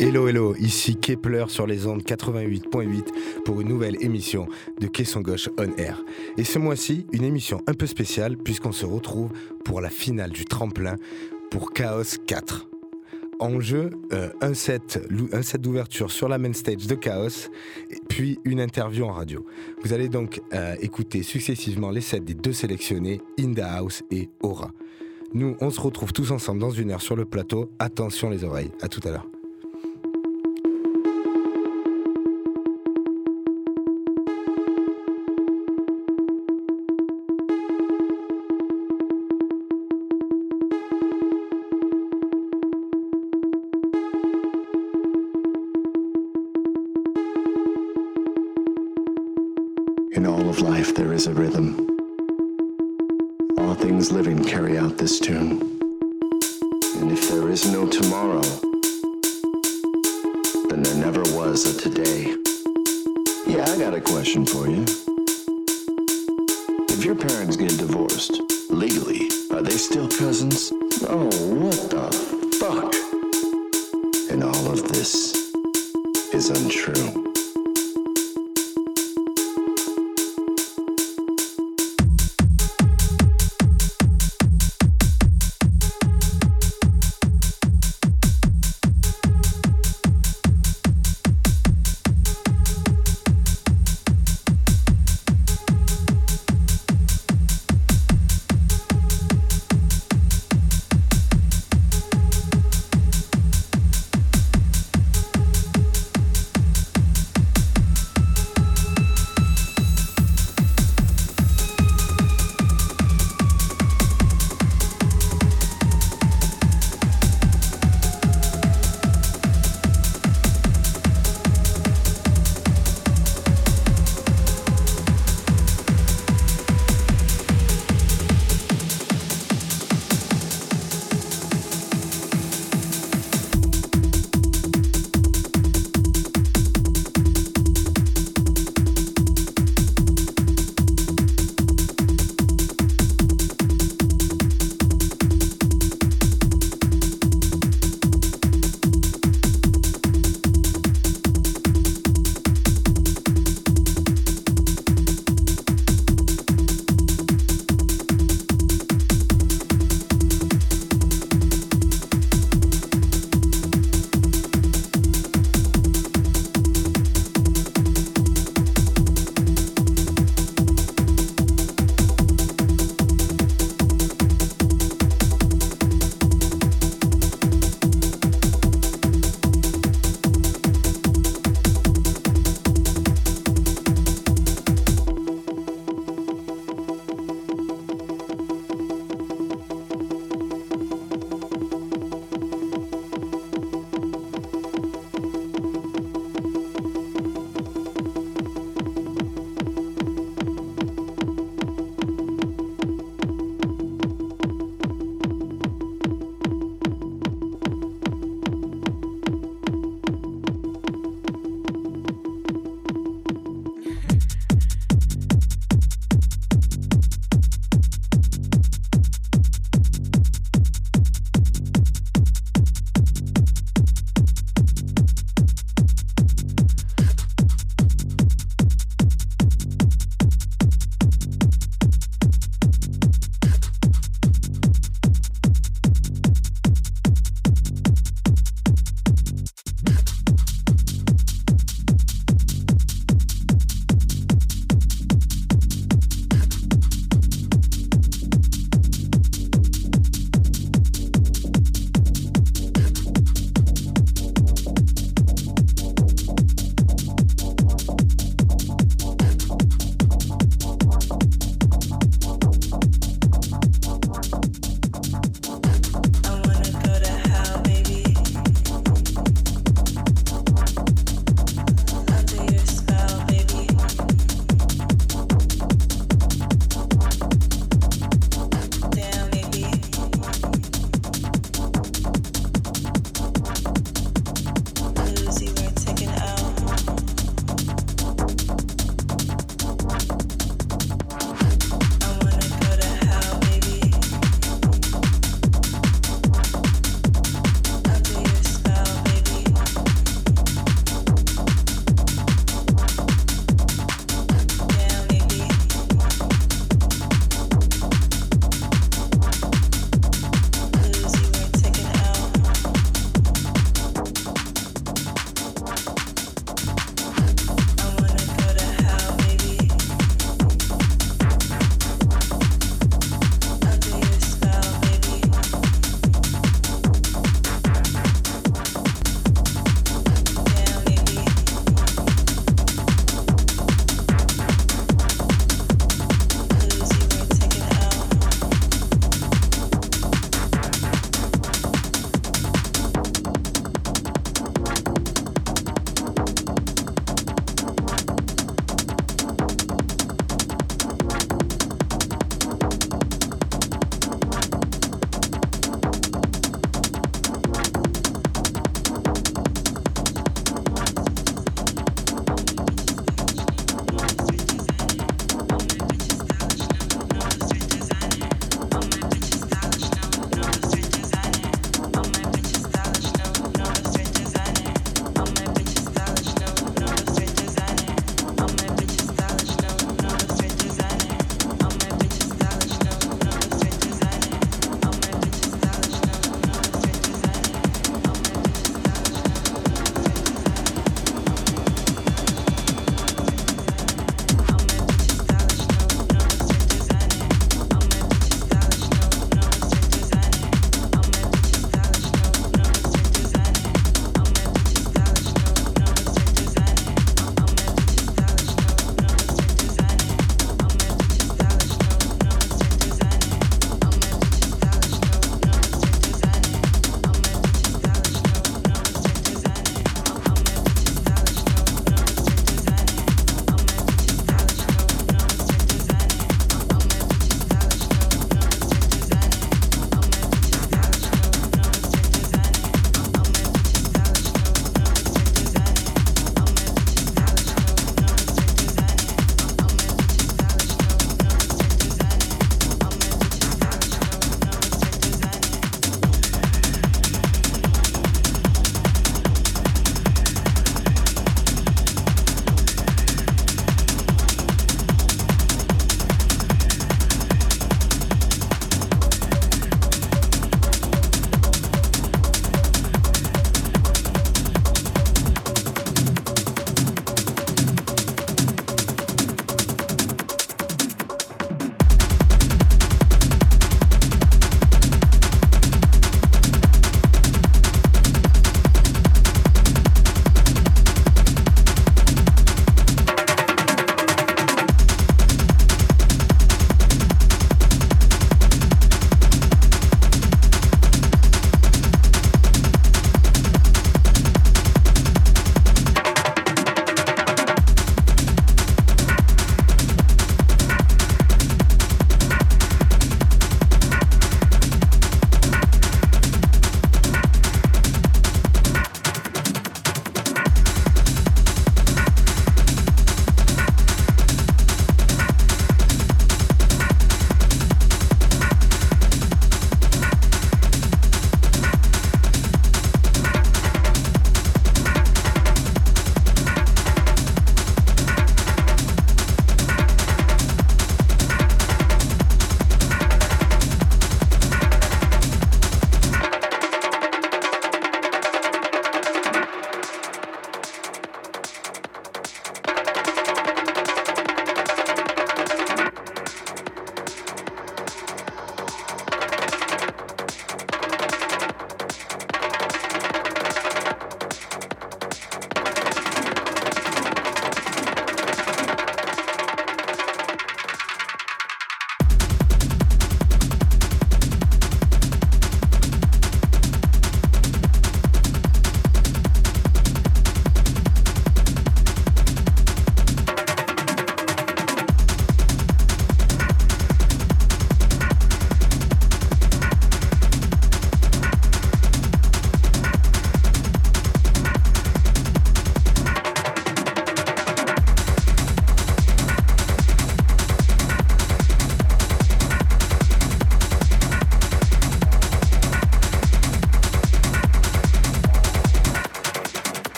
Hello, hello, ici Kepler sur les ondes 88.8 pour une nouvelle émission de Caisson Gauche On Air. Et ce mois-ci, une émission un peu spéciale puisqu'on se retrouve pour la finale du tremplin pour Chaos 4. En jeu, euh, un set, un set d'ouverture sur la main stage de Chaos, puis une interview en radio. Vous allez donc euh, écouter successivement les sets des deux sélectionnés, In the House et Aura. Nous, on se retrouve tous ensemble dans une heure sur le plateau. Attention les oreilles. À tout à l'heure.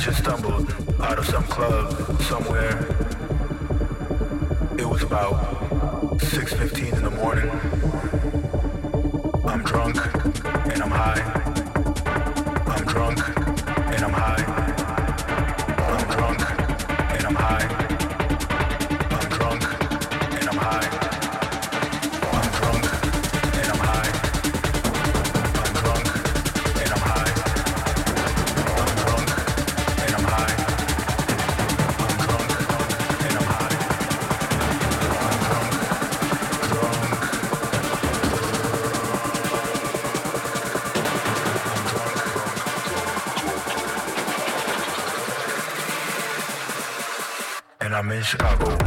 just stumbled out of some club somewhere. It was about 6.15 in the morning. I'm drunk and I'm high. I'm drunk and I'm high. Chicago.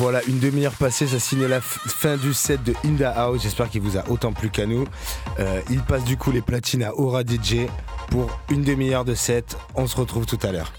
Voilà, une demi-heure passée, ça signe la fin du set de Inda House. J'espère qu'il vous a autant plu qu'à nous. Euh, il passe du coup les platines à Aura DJ pour une demi-heure de set. On se retrouve tout à l'heure.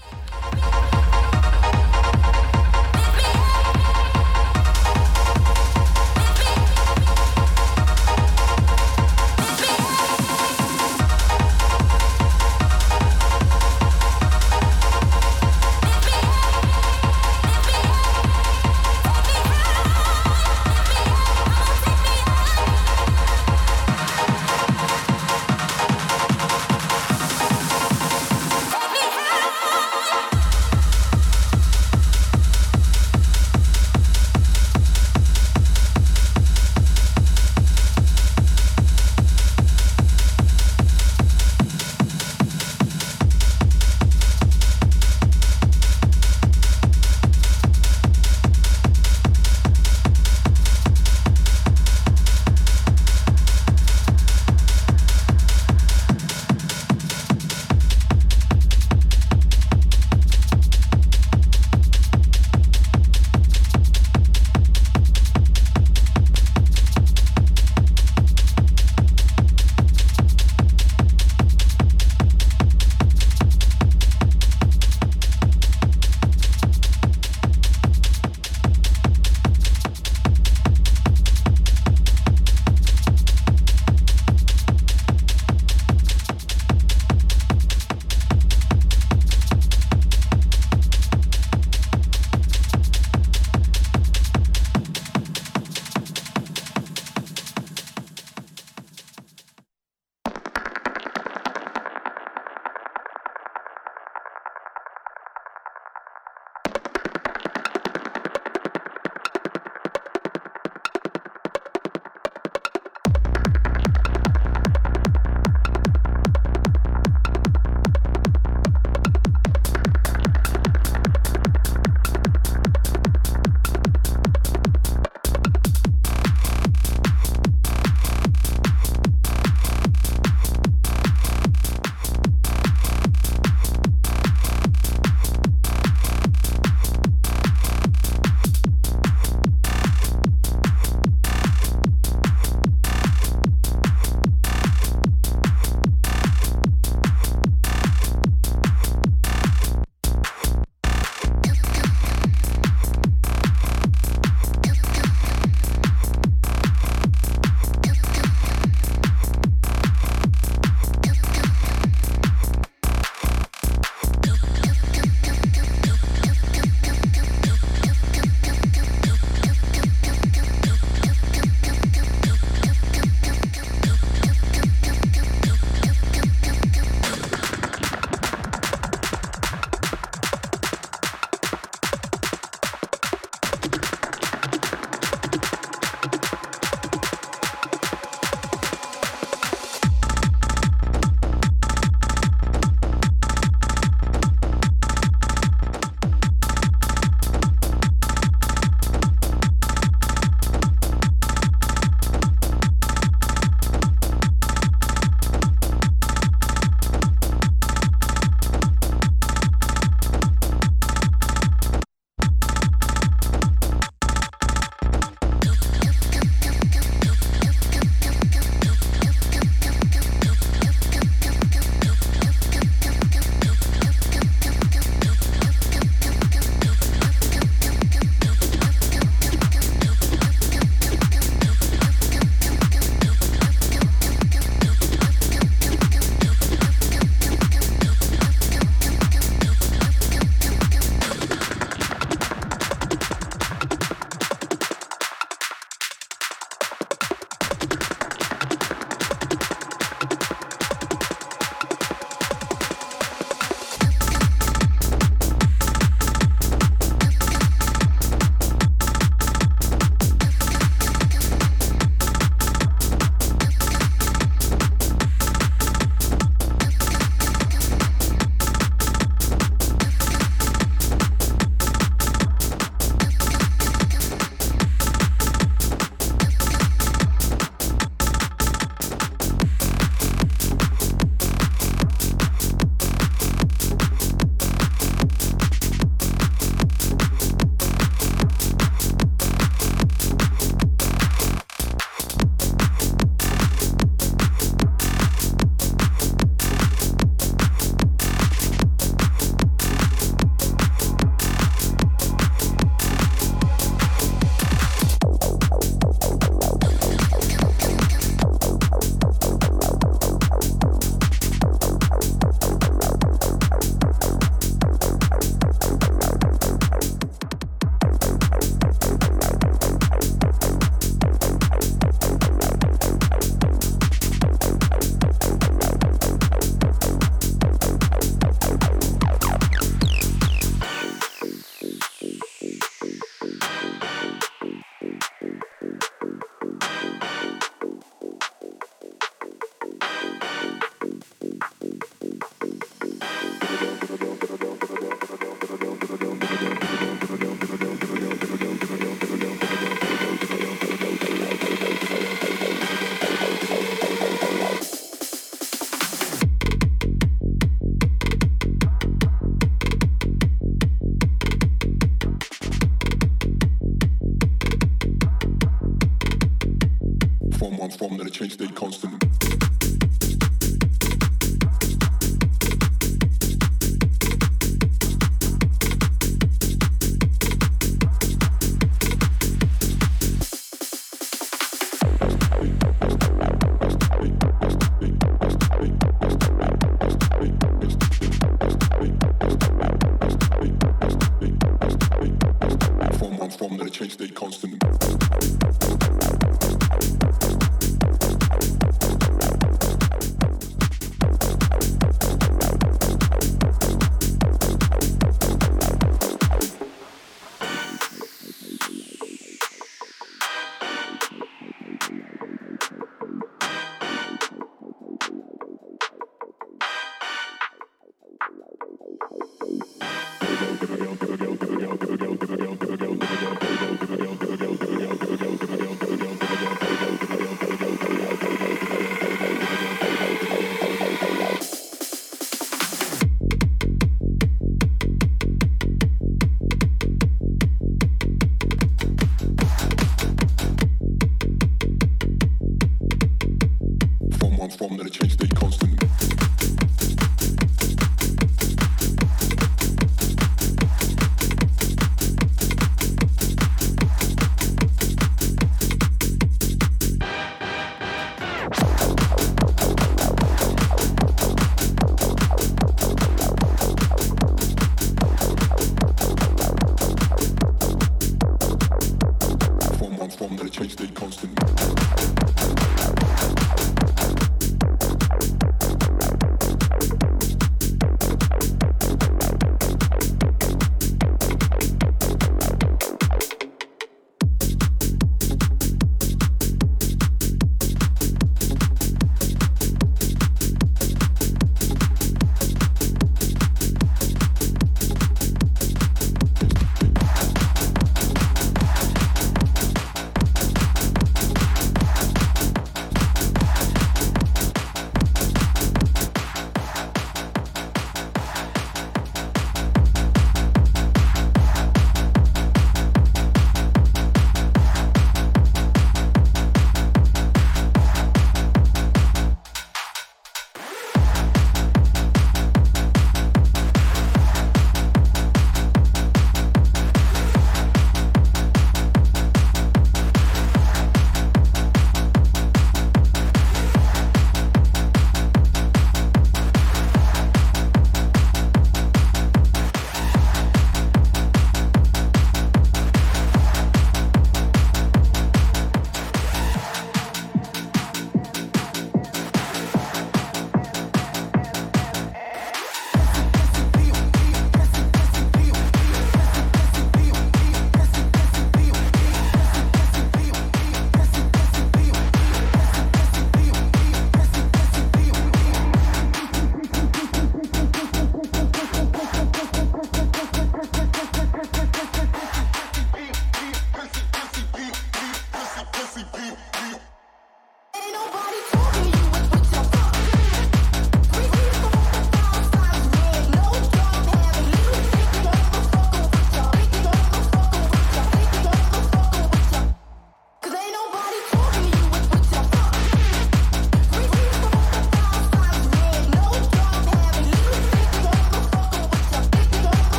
from, then it changed the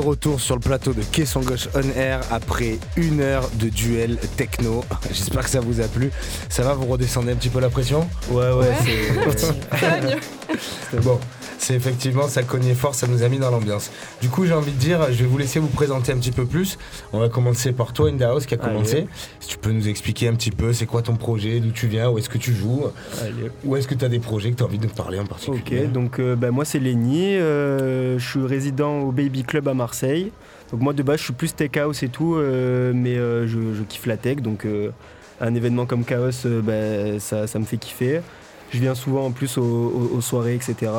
retour sur le plateau de Caisson Gauche On Air après une heure de duel techno. J'espère que ça vous a plu. Ça va, vous redescendez un petit peu la pression? Ouais, ouais, c'est. bon. C'est effectivement, ça cognait fort, ça nous a mis dans l'ambiance. Du coup, j'ai envie de dire, je vais vous laisser vous présenter un petit peu plus. On va commencer par toi, Indahouse, qui a commencé. Peux nous expliquer un petit peu, c'est quoi ton projet, d'où tu viens, où est-ce que tu joues, Allez. où est-ce que tu as des projets que tu as envie de nous parler en particulier? Ok, donc euh, bah, moi c'est Lenny, euh, je suis résident au Baby Club à Marseille. Donc moi de base je suis plus tech house et tout, euh, mais je, kiffe la tech, donc un événement comme Chaos, bah, ça, ça me fait kiffer. Je viens souvent en plus aux, soirées, etc.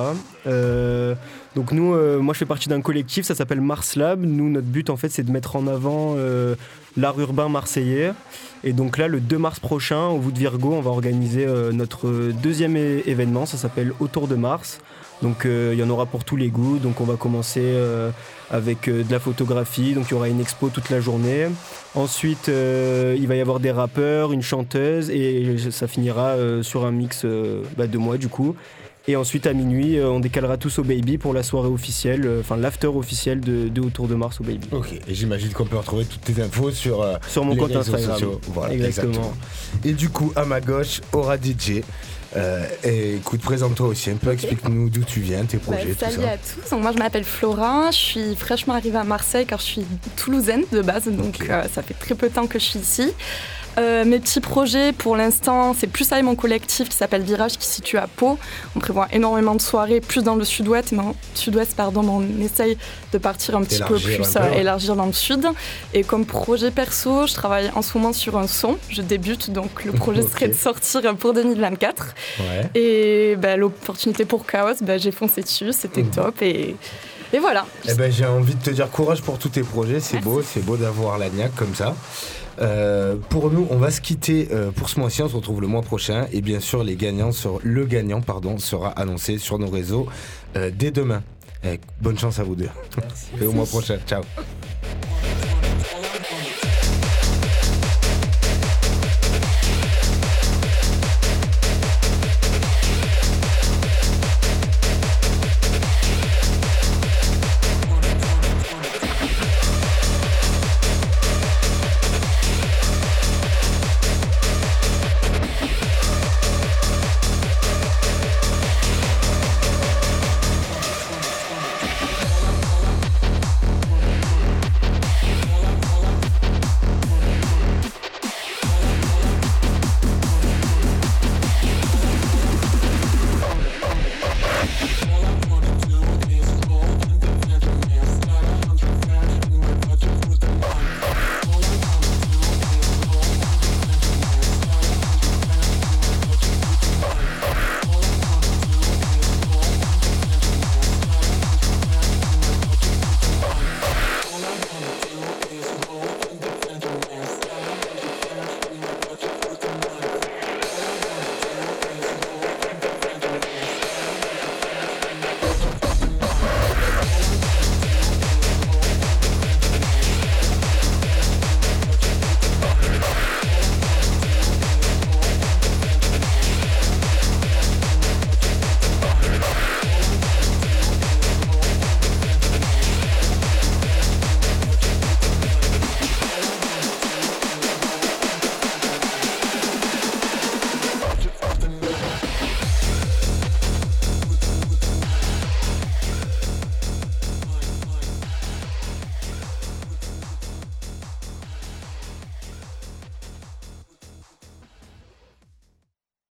Euh, donc nous, euh, moi je fais partie d'un collectif, ça s'appelle Mars Lab. Nous, notre but en fait, c'est de mettre en avant euh, l'art urbain marseillais. Et donc là, le 2 mars prochain, au bout de Virgo, on va organiser notre deuxième événement, ça s'appelle Autour de Mars. Donc il y en aura pour tous les goûts. Donc on va commencer avec de la photographie. Donc il y aura une expo toute la journée. Ensuite, euh, il va y avoir des rappeurs, une chanteuse et ça finira euh, sur un mix euh, bah, de moi du coup. Et ensuite à minuit, on décalera tous au Baby pour la soirée officielle, enfin l'after officiel de, Autour de Mars au Baby. Ok, et j'imagine qu'on peut retrouver toutes tes infos sur, sur mon compte Instagram. Voilà, exactement. Et du coup, à ma gauche, Aura DJ. Euh, et écoute, présente-toi aussi un peu, explique-nous d'où tu viens, tes bah, projets, salut à tous, moi je m'appelle Flora, je suis fraîchement arrivée à Marseille car je suis toulousaine de base, donc euh, ça fait très peu de temps que je suis ici. Euh, mes petits projets, pour l'instant, c'est plus avec mon collectif qui s'appelle Virage, qui se situe à Pau. On prévoit énormément de soirées, plus dans le sud-ouest, mais pardon, on essaye de partir un petit peu plus, élargir dans le sud. Et comme projet perso, je travaille en ce moment sur un son. Je débute, donc le projet serait de sortir pour 2024. Et ben, l'opportunité pour Chaos, ben, j'ai foncé dessus, c'était mmh. top. Et et voilà. Eh ben, j'ai envie de te dire courage pour tous tes projets. C'est beau, c'est beau d'avoir comme ça. Euh, pour nous, on va se quitter euh, pour ce mois-ci. On se retrouve le mois prochain. Et bien sûr, les gagnants le gagnant pardon, sera annoncé sur nos réseaux euh, dès demain. Eh, bonne chance à vous deux. Merci. Et au mois prochain. Ciao.